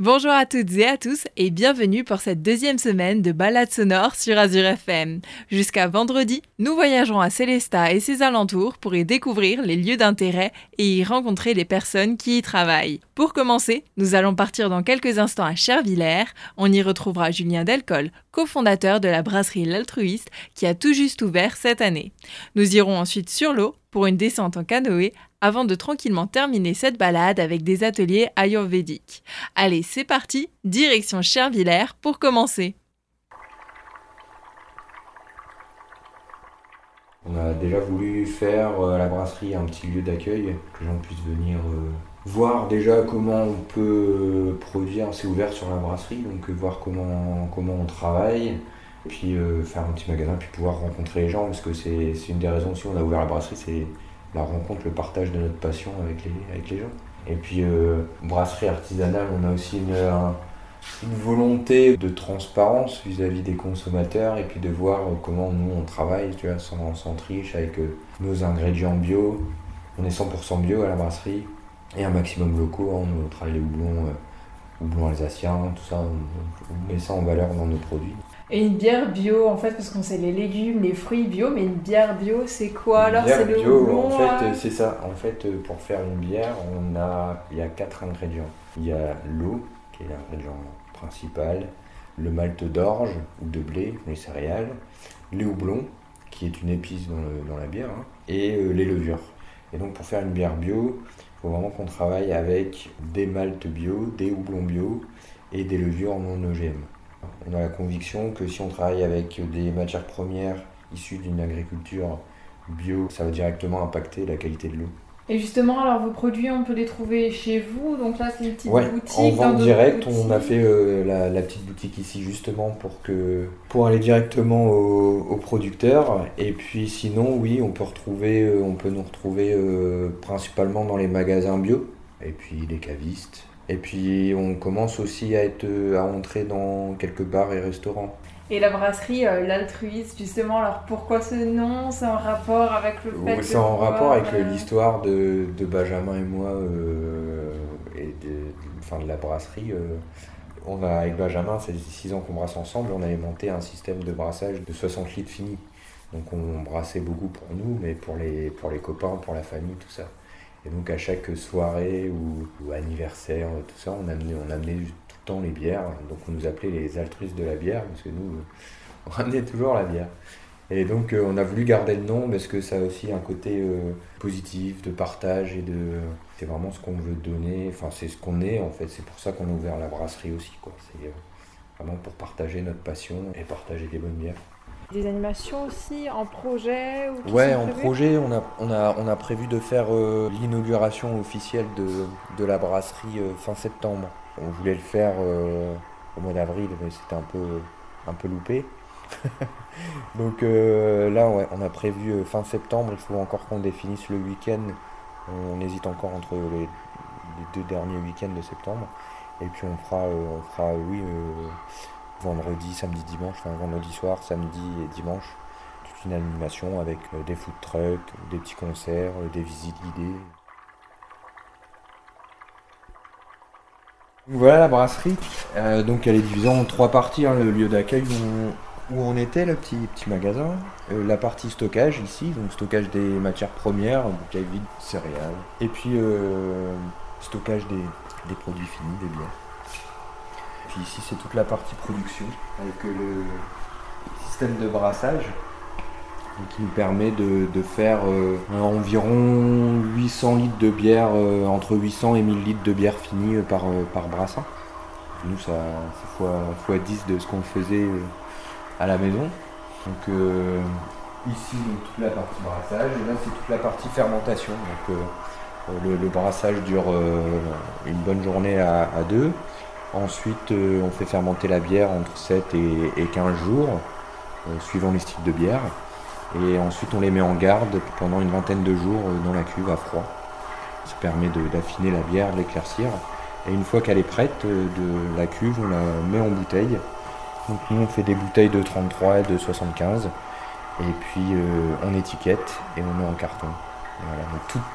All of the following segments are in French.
Bonjour à toutes et à tous et bienvenue pour cette deuxième semaine de balade sonore sur Azure FM. Jusqu'à vendredi, nous voyagerons à Célestat et ses alentours pour y découvrir les lieux d'intérêt et y rencontrer les personnes qui y travaillent. Pour commencer, nous allons partir dans quelques instants à Chervillers. On y retrouvera Julien Delcol, cofondateur de la brasserie L'Altruiste qui a tout juste ouvert cette année. Nous irons ensuite sur l'eau pour une descente en canoë avant de tranquillement terminer cette balade avec des ateliers ayurvédiques. Allez, c'est parti, direction Chervillers pour commencer. On a déjà voulu faire à la brasserie un petit lieu d'accueil, que les gens puissent venir euh, voir déjà comment on peut produire, c'est ouvert sur la brasserie, donc euh, voir comment, comment on travaille, puis euh, faire un petit magasin, puis pouvoir rencontrer les gens, parce que c'est une des raisons si on a ouvert la brasserie, c'est la rencontre, le partage de notre passion avec les, avec les gens. Et puis, euh, brasserie artisanale, on a aussi une, volonté de transparence vis-à-vis des consommateurs et puis de voir comment nous on travaille, tu vois, sans, triche, avec nos ingrédients bio. On est 100% bio à la brasserie et un maximum locaux. Hein. on travaille les euh, houblons alsaciens, tout ça, on, met ça en valeur dans nos produits. Et une bière bio, en fait, parce qu'on sait les légumes, les fruits bio, mais une bière bio, c'est quoi alors? C'est le bio, en fait, euh c'est ça. En fait, euh, pour faire une bière, on a, il y a quatre ingrédients. Il y a l'eau, qui est l'ingrédient principal, le malt d'orge ou de blé, les céréales, les houblons, qui est une épice dans, la bière, hein, et les levures. Et donc, pour faire une bière bio, il faut vraiment qu'on travaille avec des maltes bio, des houblons bio et des levures non OGM. On a la conviction que si on travaille avec des matières premières issues d'une agriculture bio, ça va directement impacter la qualité de l'eau. Et justement, alors vos produits, on peut les trouver chez vous. Donc là, c'est une petite boutique. En vente direct, on a fait euh, la, petite boutique ici justement pour que pour aller directement aux, producteurs. Et puis sinon, oui, on peut retrouver, euh, on peut nous retrouver euh, principalement dans les magasins bio. Et puis les cavistes. Et puis on commence aussi à être à entrer dans quelques bars et restaurants. Et la brasserie, euh, l'altruiste, justement, alors pourquoi ce nom? C'est en rapport avec le fait C'est en rapport avec euh, l'histoire de, de, Benjamin et moi euh, et de, enfin, de la brasserie. on a, avec Benjamin, ça fait 6 ans qu'on brasse ensemble, on avait monté un système de brassage de 60 litres finis. Donc on brassait beaucoup pour nous, mais pour les, pour les copains, pour la famille, tout ça. Et donc à chaque soirée ou, anniversaire, tout ça, on amenait, on amenait les bières. Donc on nous appelait les altruistes de la bière, parce que nous, euh, on ramenait toujours la bière. Et donc euh, on a voulu garder le nom parce que ça a aussi un côté euh, positif, de partage et de... C'est vraiment ce qu'on veut donner, enfin c'est ce qu'on est en fait, c'est pour ça qu'on a ouvert la brasserie aussi. C'est vraiment pour partager notre passion et partager des bonnes bières. Des animations aussi en projet Ouais, en projet, on a, on, a, on a prévu de faire l'inauguration officielle de, de, la brasserie fin septembre. On voulait le faire euh, au mois d'avril, mais c'était un peu, un peu loupé. Donc euh, là, on a prévu euh, fin septembre. Il faut encore qu'on définisse le week-end. On hésite encore entre les, deux derniers week-ends de septembre. Et puis on fera, on fera oui, vendredi, samedi, dimanche, enfin vendredi soir, samedi et dimanche, toute une animation avec des food trucks, des petits concerts, des visites guidées. Voilà la brasserie. Euh, donc elle est divisée en trois parties. Hein, le lieu d'accueil où, on était, le petit, magasin. Euh, la partie stockage ici, donc stockage des matières premières, bouteilles vides, céréales. Et puis euh, stockage des, produits finis, des biens. Ici c'est toute la partie production avec le système de brassage qui nous permet de, faire euh, environ 800 litres de bière, euh, entre 800 et 1000 litres de bière finie euh, par, par brassin. Nous, ça, c'est fois, fois 10 de ce qu'on faisait à la maison. Donc ici, toute la partie brassage, et là, c'est toute la partie fermentation. Donc le, brassage dure une bonne journée à, deux. Ensuite, on fait fermenter la bière entre 7 et, et 15 jours, suivant les styles de bière. Et ensuite, on les met en garde pendant une vingtaine de jours euh, dans la cuve à froid. Ça permet d'affiner la bière, de l'éclaircir. Et une fois qu'elle est prête euh, de la cuve, on la met en bouteille. Donc nous, on fait des bouteilles de 33 et de 75. Et puis euh, on étiquette et on met en carton.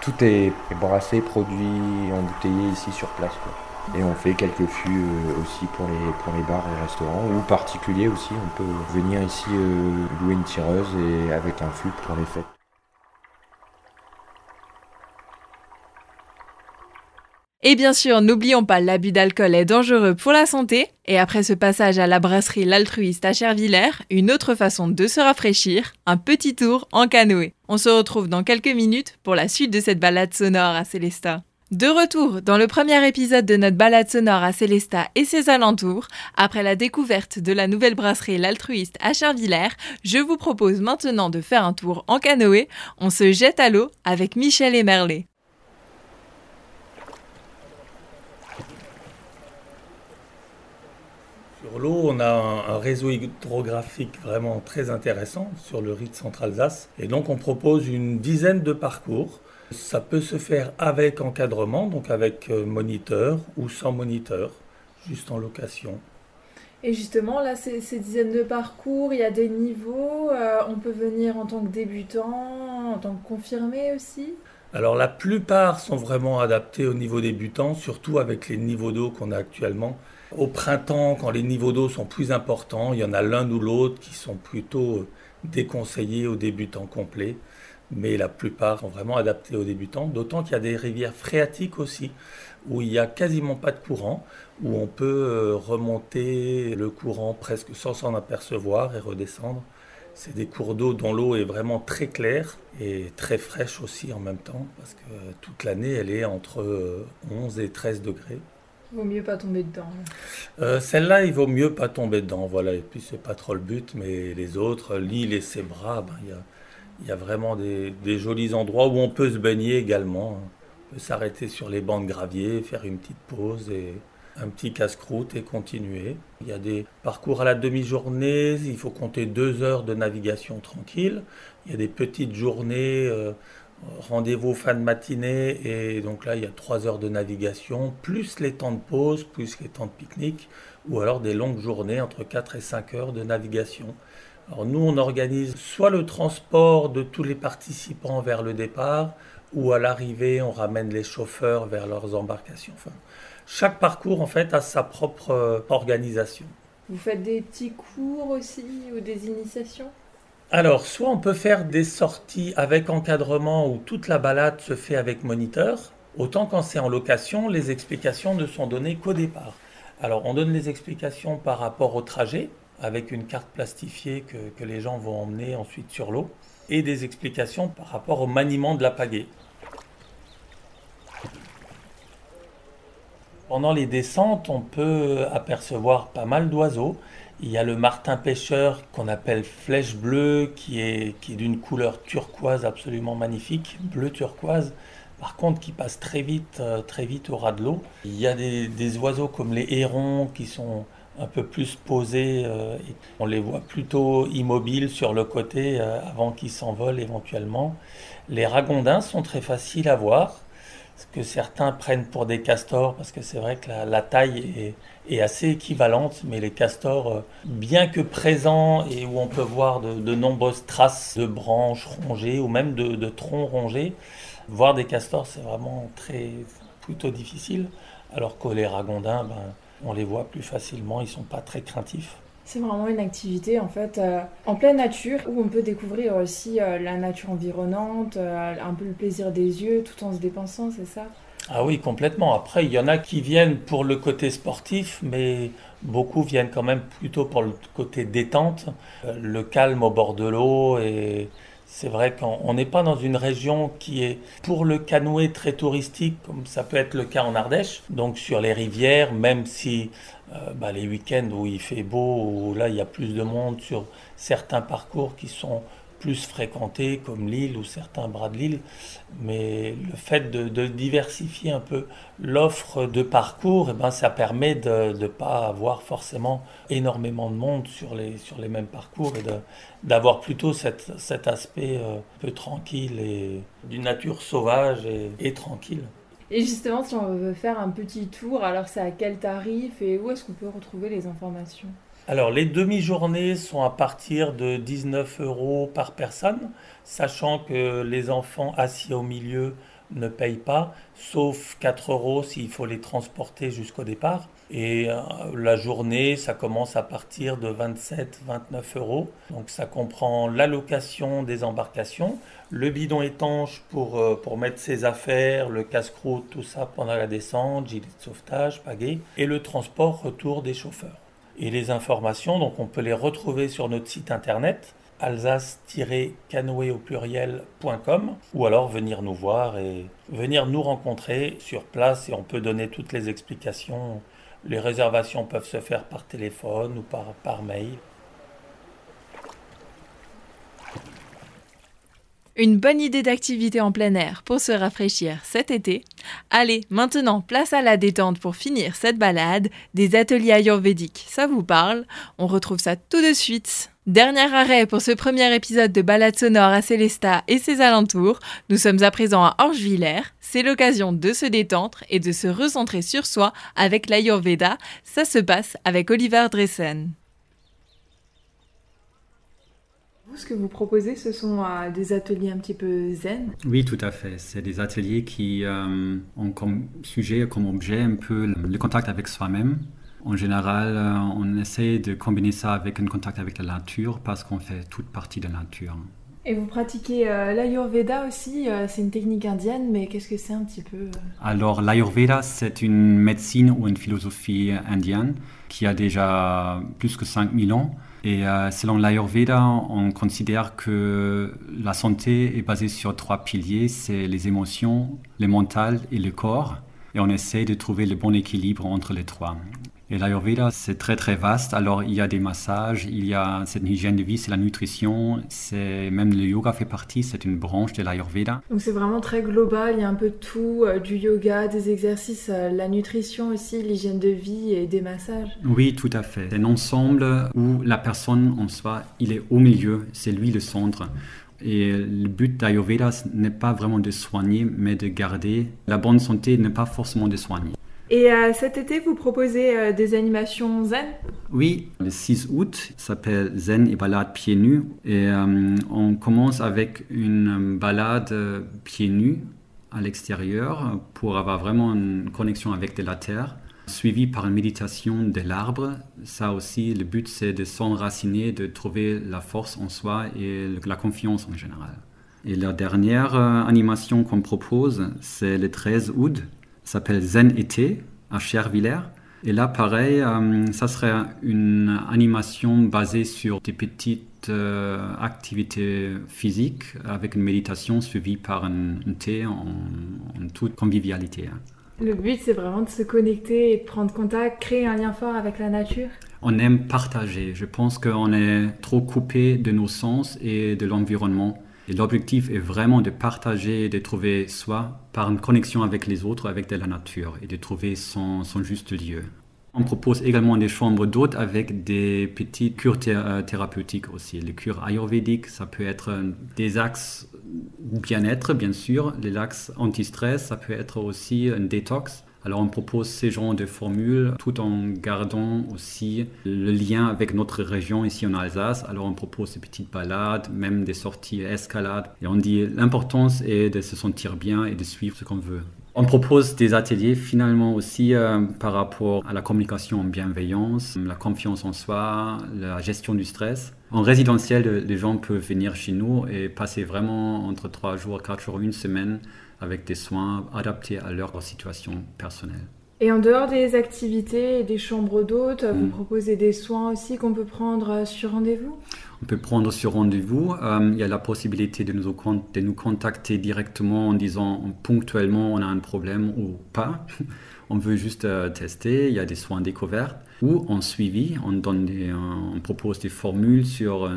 tout, est brassé, produit, embouteillé ici sur place. Et on fait quelques fûts euh, aussi pour les, bars et restaurants, ou particuliers aussi. On peut venir ici euh, louer une tireuse et avec un fût pour les fêtes. Et bien sûr, n'oublions pas, l'abus d'alcool est dangereux pour la santé. Et après ce passage à la brasserie L'Altruiste à Chervillers, une autre façon de se rafraîchir, un petit tour en canoë. On se retrouve dans quelques minutes pour la suite de cette balade sonore à Célestat. De retour dans le premier épisode de notre balade sonore à Célestat et ses alentours, après la découverte de la nouvelle brasserie L'Altruiste à Chervillers, je vous propose maintenant de faire un tour en canoë. On se jette à l'eau avec Michel et Merlet. Sur l'eau, on a un, réseau hydrographique vraiment très intéressant sur le rite Centre-Alsace. Et donc, on propose une dizaine de parcours. Ça peut se faire avec encadrement, donc avec euh, moniteur ou sans moniteur, juste en location. Et justement, là, ces, dizaines de parcours, il y a des niveaux. Euh, on peut venir en tant que débutant, en tant que confirmé aussi? Alors la plupart sont vraiment adaptés au niveau débutant, surtout avec les niveaux d'eau qu'on a actuellement. Au printemps, quand les niveaux d'eau sont plus importants, il y en a l'un ou l'autre qui sont plutôt déconseillés aux débutants complets, mais la plupart sont vraiment adaptés aux débutants, d'autant qu'il y a des rivières phréatiques aussi, où il n'y a quasiment pas de courant, où on peut euh, remonter le courant presque sans s'en apercevoir et redescendre. C'est des cours d'eau dont l'eau est vraiment très claire et très fraîche aussi en même temps, parce que toute l'année elle est entre 11 et 13 degrés. Il vaut mieux pas tomber dedans. Euh, celle-là, il vaut mieux pas tomber dedans, voilà. Et puis c'est pas trop le but, mais les autres, l'île et ses bras, ben, il y, a, vraiment des, jolis endroits où on peut se baigner également. On peut s'arrêter sur les bancs de gravier, faire une petite pause et un petit casse-croûte et continuer. Il y a des parcours à la demi-journée, il faut compter deux heures de navigation tranquille. Il y a des petites journées. Euh, rendez-vous fin de matinée et donc là il y a trois heures de navigation, plus les temps de pause, plus les temps de pique-nique, ou alors des longues journées entre 4 et 5 heures de navigation. Alors nous on organise soit le transport de tous les participants vers le départ, ou à l'arrivée on ramène les chauffeurs vers leurs embarcations. Enfin, chaque parcours en fait a sa propre euh, organisation. Vous faites des petits cours aussi ou des initiations? Alors, soit on peut faire des sorties avec encadrement où toute la balade se fait avec moniteur, autant quand c'est en location, les explications ne sont données qu'au départ. Alors, on donne les explications par rapport au trajet, avec une carte plastifiée que, les gens vont emmener ensuite sur l'eau, et des explications par rapport au maniement de la pagaie. Pendant les descentes, on peut apercevoir pas mal d'oiseaux. Il y a le martin pêcheur qu'on appelle flèche bleue, qui est, qui est d'une couleur turquoise absolument magnifique, bleu turquoise. Par contre, qui passe très vite, euh, très vite au ras de l'eau. Il y a des, oiseaux comme les hérons qui sont un peu plus posés. Euh, on les voit plutôt immobiles sur le côté euh, avant qu'ils s'envolent éventuellement. Les ragondins sont très faciles à voir ce que certains prennent pour des castors, parce que c'est vrai que la, taille est, assez équivalente, mais les castors, euh, bien que présents et où on peut voir de, nombreuses traces de branches rongées ou même de, troncs rongés, voir des castors, c'est vraiment très plutôt difficile, alors que les ragondins, ben, on les voit plus facilement, ils sont pas très craintifs. C'est vraiment une activité en fait euh, en pleine nature où on peut découvrir aussi euh, la nature environnante, euh, un peu le plaisir des yeux tout en se dépensant, c'est ça? Ah oui, complètement. Après, il y en a qui viennent pour le côté sportif, mais beaucoup viennent quand même plutôt pour le côté détente, le calme au bord de l'eau et c'est vrai qu'on n'est pas dans une région qui est pour le canoë très touristique, comme ça peut être le cas en Ardèche. Donc sur les rivières, même si euh, bah, les week-ends où il fait beau, où là il y a plus de monde sur certains parcours qui sont plus fréquentés, comme l'île ou certains bras de l'île. Mais le fait de, diversifier un peu l'offre de parcours, eh ben, ça permet de ne pas avoir forcément énormément de monde sur les, sur les mêmes parcours et d'avoir plutôt cet, aspect euh, un peu tranquille et d'une nature sauvage et tranquille. Et justement, si on veut faire un petit tour, alors c'est à quel tarif et où est-ce qu'on peut retrouver les informations? Alors, les demi-journées sont à partir de 19 euros par personne, sachant que les enfants assis au milieu ne payent pas, sauf 4 euros s'il faut les transporter jusqu'au départ. Et euh, la journée, ça commence à partir de 27-29 euros. Donc ça comprend l'allocation des embarcations, le bidon étanche pour, euh, pour mettre ses affaires, le casse-croûte, tout ça pendant la descente, gilet de sauvetage, pagaie, et le transport retour des chauffeurs. Et les informations, donc on peut les retrouver sur notre site internet alsace-canoë au pluriel.com ou alors venir nous voir et venir nous rencontrer sur place et on peut donner toutes les explications. Les réservations peuvent se faire par téléphone ou par, par mail. Une bonne idée d'activité en plein air pour se rafraîchir cet été. Allez, maintenant, place à la détente pour finir cette balade. Des ateliers ayurvédiques, ça vous parle? On retrouve ça tout de suite. Dernier arrêt pour ce premier épisode de Balade sonore à Célestat et ses alentours. Nous sommes à présent à Orgevillers. C'est l'occasion de se détendre et de se recentrer sur soi avec l'Ayurveda. Ça se passe avec Oliver Dressen. Ce que vous proposez, ce sont euh, des ateliers un petit peu zen? Oui, tout à fait. C'est des ateliers qui euh, ont comme sujet, comme objet un peu le contact avec soi-même. En général, euh, on essaie de combiner ça avec un contact avec la nature parce qu'on fait toute partie de la nature. Et vous pratiquez l'Ayurveda aussi, c'est une technique indienne, mais qu'est-ce que c'est un petit peu Alors l'Ayurveda, c'est une médecine ou une philosophie indienne qui a déjà plus que 5000 ans et euh, selon l'Ayurveda, on considère que la santé est basée sur trois piliers, c'est les émotions, le mental et le corps. Et on essaie de trouver le bon équilibre entre les trois. Et l'Ayurveda, c'est très très vaste. Alors il y a des massages, il y a cette hygiène de vie, c'est la nutrition, c'est même le yoga fait partie, c'est une branche de l'Ayurveda. Donc c'est vraiment très global, il y a un peu tout, euh, du yoga, des exercices, euh, la nutrition aussi, l'hygiène de vie et des massages. Oui, tout à fait. C'est un ensemble où la personne en soi, il est au milieu, c'est lui le centre. Et le but d'Ayurveda n'est pas vraiment de soigner, mais de garder la bonne santé, n'est pas forcément de soigner. Et euh, cet été, vous proposez euh, des animations zen? Oui, le 6 août s'appelle Zen et balade pieds nus. Et euh, on commence avec une balade pieds nus à l'extérieur pour avoir vraiment une connexion avec de la terre, suivi par une méditation de l'arbre. Ça aussi, le but c'est de s'enraciner, de trouver la force en soi et la confiance en général. Et la dernière animation qu'on propose, c'est le 13 août s'appelle Zen été à Chervillers. Et là, pareil, euh, ça serait une animation basée sur des petites euh, activités physiques avec une méditation suivie par un, thé en, toute convivialité. Hein. Le but, c'est vraiment de se connecter et de prendre contact, créer un lien fort avec la nature. On aime partager. Je pense qu'on est trop coupé de nos sens et de l'environnement. Et l'objectif est vraiment de partager, de trouver soi par une connexion avec les autres, avec de la nature, et de trouver son, juste lieu. On propose également des chambres d'hôtes avec des petites cures euh, thérapeutiques aussi. Les cures ayurvédiques, ça peut être des axes bien-être, bien sûr. Les axes anti-stress, ça peut être aussi un détox. Alors on propose ces genres de formules tout en gardant aussi le lien avec notre région ici en Alsace. Alors on propose des petites balades, même des sorties escalades. Et on dit l'importance est de se sentir bien et de suivre ce qu'on veut. On propose des ateliers finalement aussi euh, par rapport à la communication en bienveillance, la confiance en soi, la gestion du stress. En résidentiel, les gens peuvent venir chez nous et passer vraiment entre trois jours, quatre jours, une semaine avec des soins adaptés à leur situation personnelle. Et en dehors des activités et des chambres d'hôtes, vous mm. proposez des soins aussi qu'on peut prendre euh, sur rendez-vous? On peut prendre sur rendez-vous. Euh, il y a la possibilité de nous, de nous contacter directement en disant ponctuellement on a un problème ou pas. On veut juste euh, tester. Il y a des soins découverts. Ou en suivi, on, donne on propose des formules sur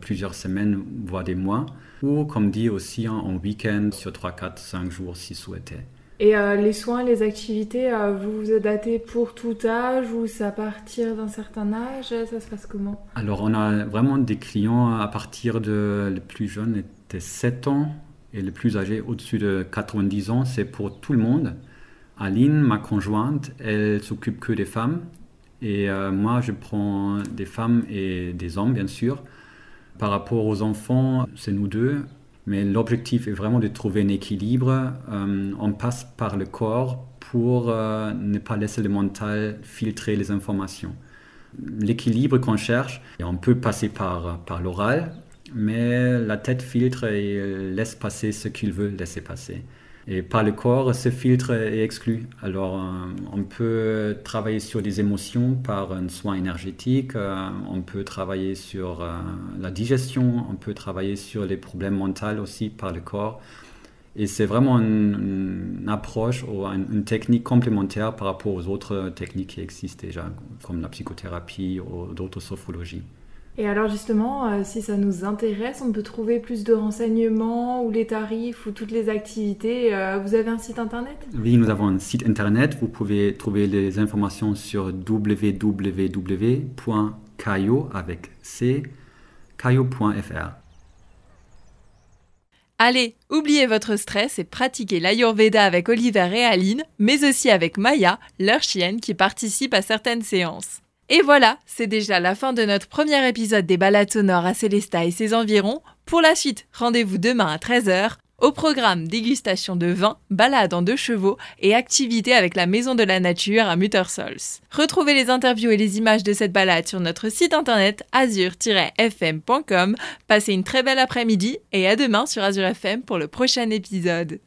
plusieurs semaines, voire des mois ou comme dit aussi en week-end sur 3, 4, 5 jours si souhaité. Et euh, les soins, les activités, euh, vous vous adaptez pour tout âge ou c'est à partir d'un certain âge? Ça se passe comment? Alors on a vraiment des clients à partir de le plus jeune était 7 ans et le plus âgé au-dessus de 90 ans, c'est pour tout le monde. Aline, ma conjointe, elle s'occupe que des femmes et euh, moi je prends des femmes et des hommes bien sûr. Par rapport aux enfants, c'est nous deux. Mais l'objectif est vraiment de trouver un équilibre. Euh, on passe par le corps pour euh, ne pas laisser le mental filtrer les informations. L'équilibre qu'on cherche, on peut passer par, par l'oral, mais la tête filtre et laisse passer ce qu'il veut laisser passer. Et par le corps, ce filtre est exclu. Alors, euh, on peut travailler sur des émotions par un soin énergétique, euh, on peut travailler sur euh, la digestion, on peut travailler sur les problèmes mentaux aussi par le corps. Et c'est vraiment une, approche ou une, technique complémentaire par rapport aux autres techniques qui existent déjà, comme la psychothérapie ou d'autres sophologies. Et alors justement, euh, si ça nous intéresse, on peut trouver plus de renseignements ou les tarifs ou toutes les activités. Euh, vous avez un site internet? Oui, nous avons un site internet. Vous pouvez trouver les informations sur www.caio avec c caio.fr. Allez, oubliez votre stress et pratiquez l'Ayurveda avec Oliver et Aline, mais aussi avec Maya, leur chienne qui participe à certaines séances. Et voilà, c'est déjà la fin de notre premier épisode des balades sonores à Célesta et ses environs. Pour la suite, rendez-vous demain à 13h. Au programme, dégustation de vin, balade en deux chevaux et activités avec la Maison de la Nature à Muttersols. Retrouvez les interviews et les images de cette balade sur notre site internet azur-fm.com. Passez une très belle après-midi et à demain sur Azur FM pour le prochain épisode.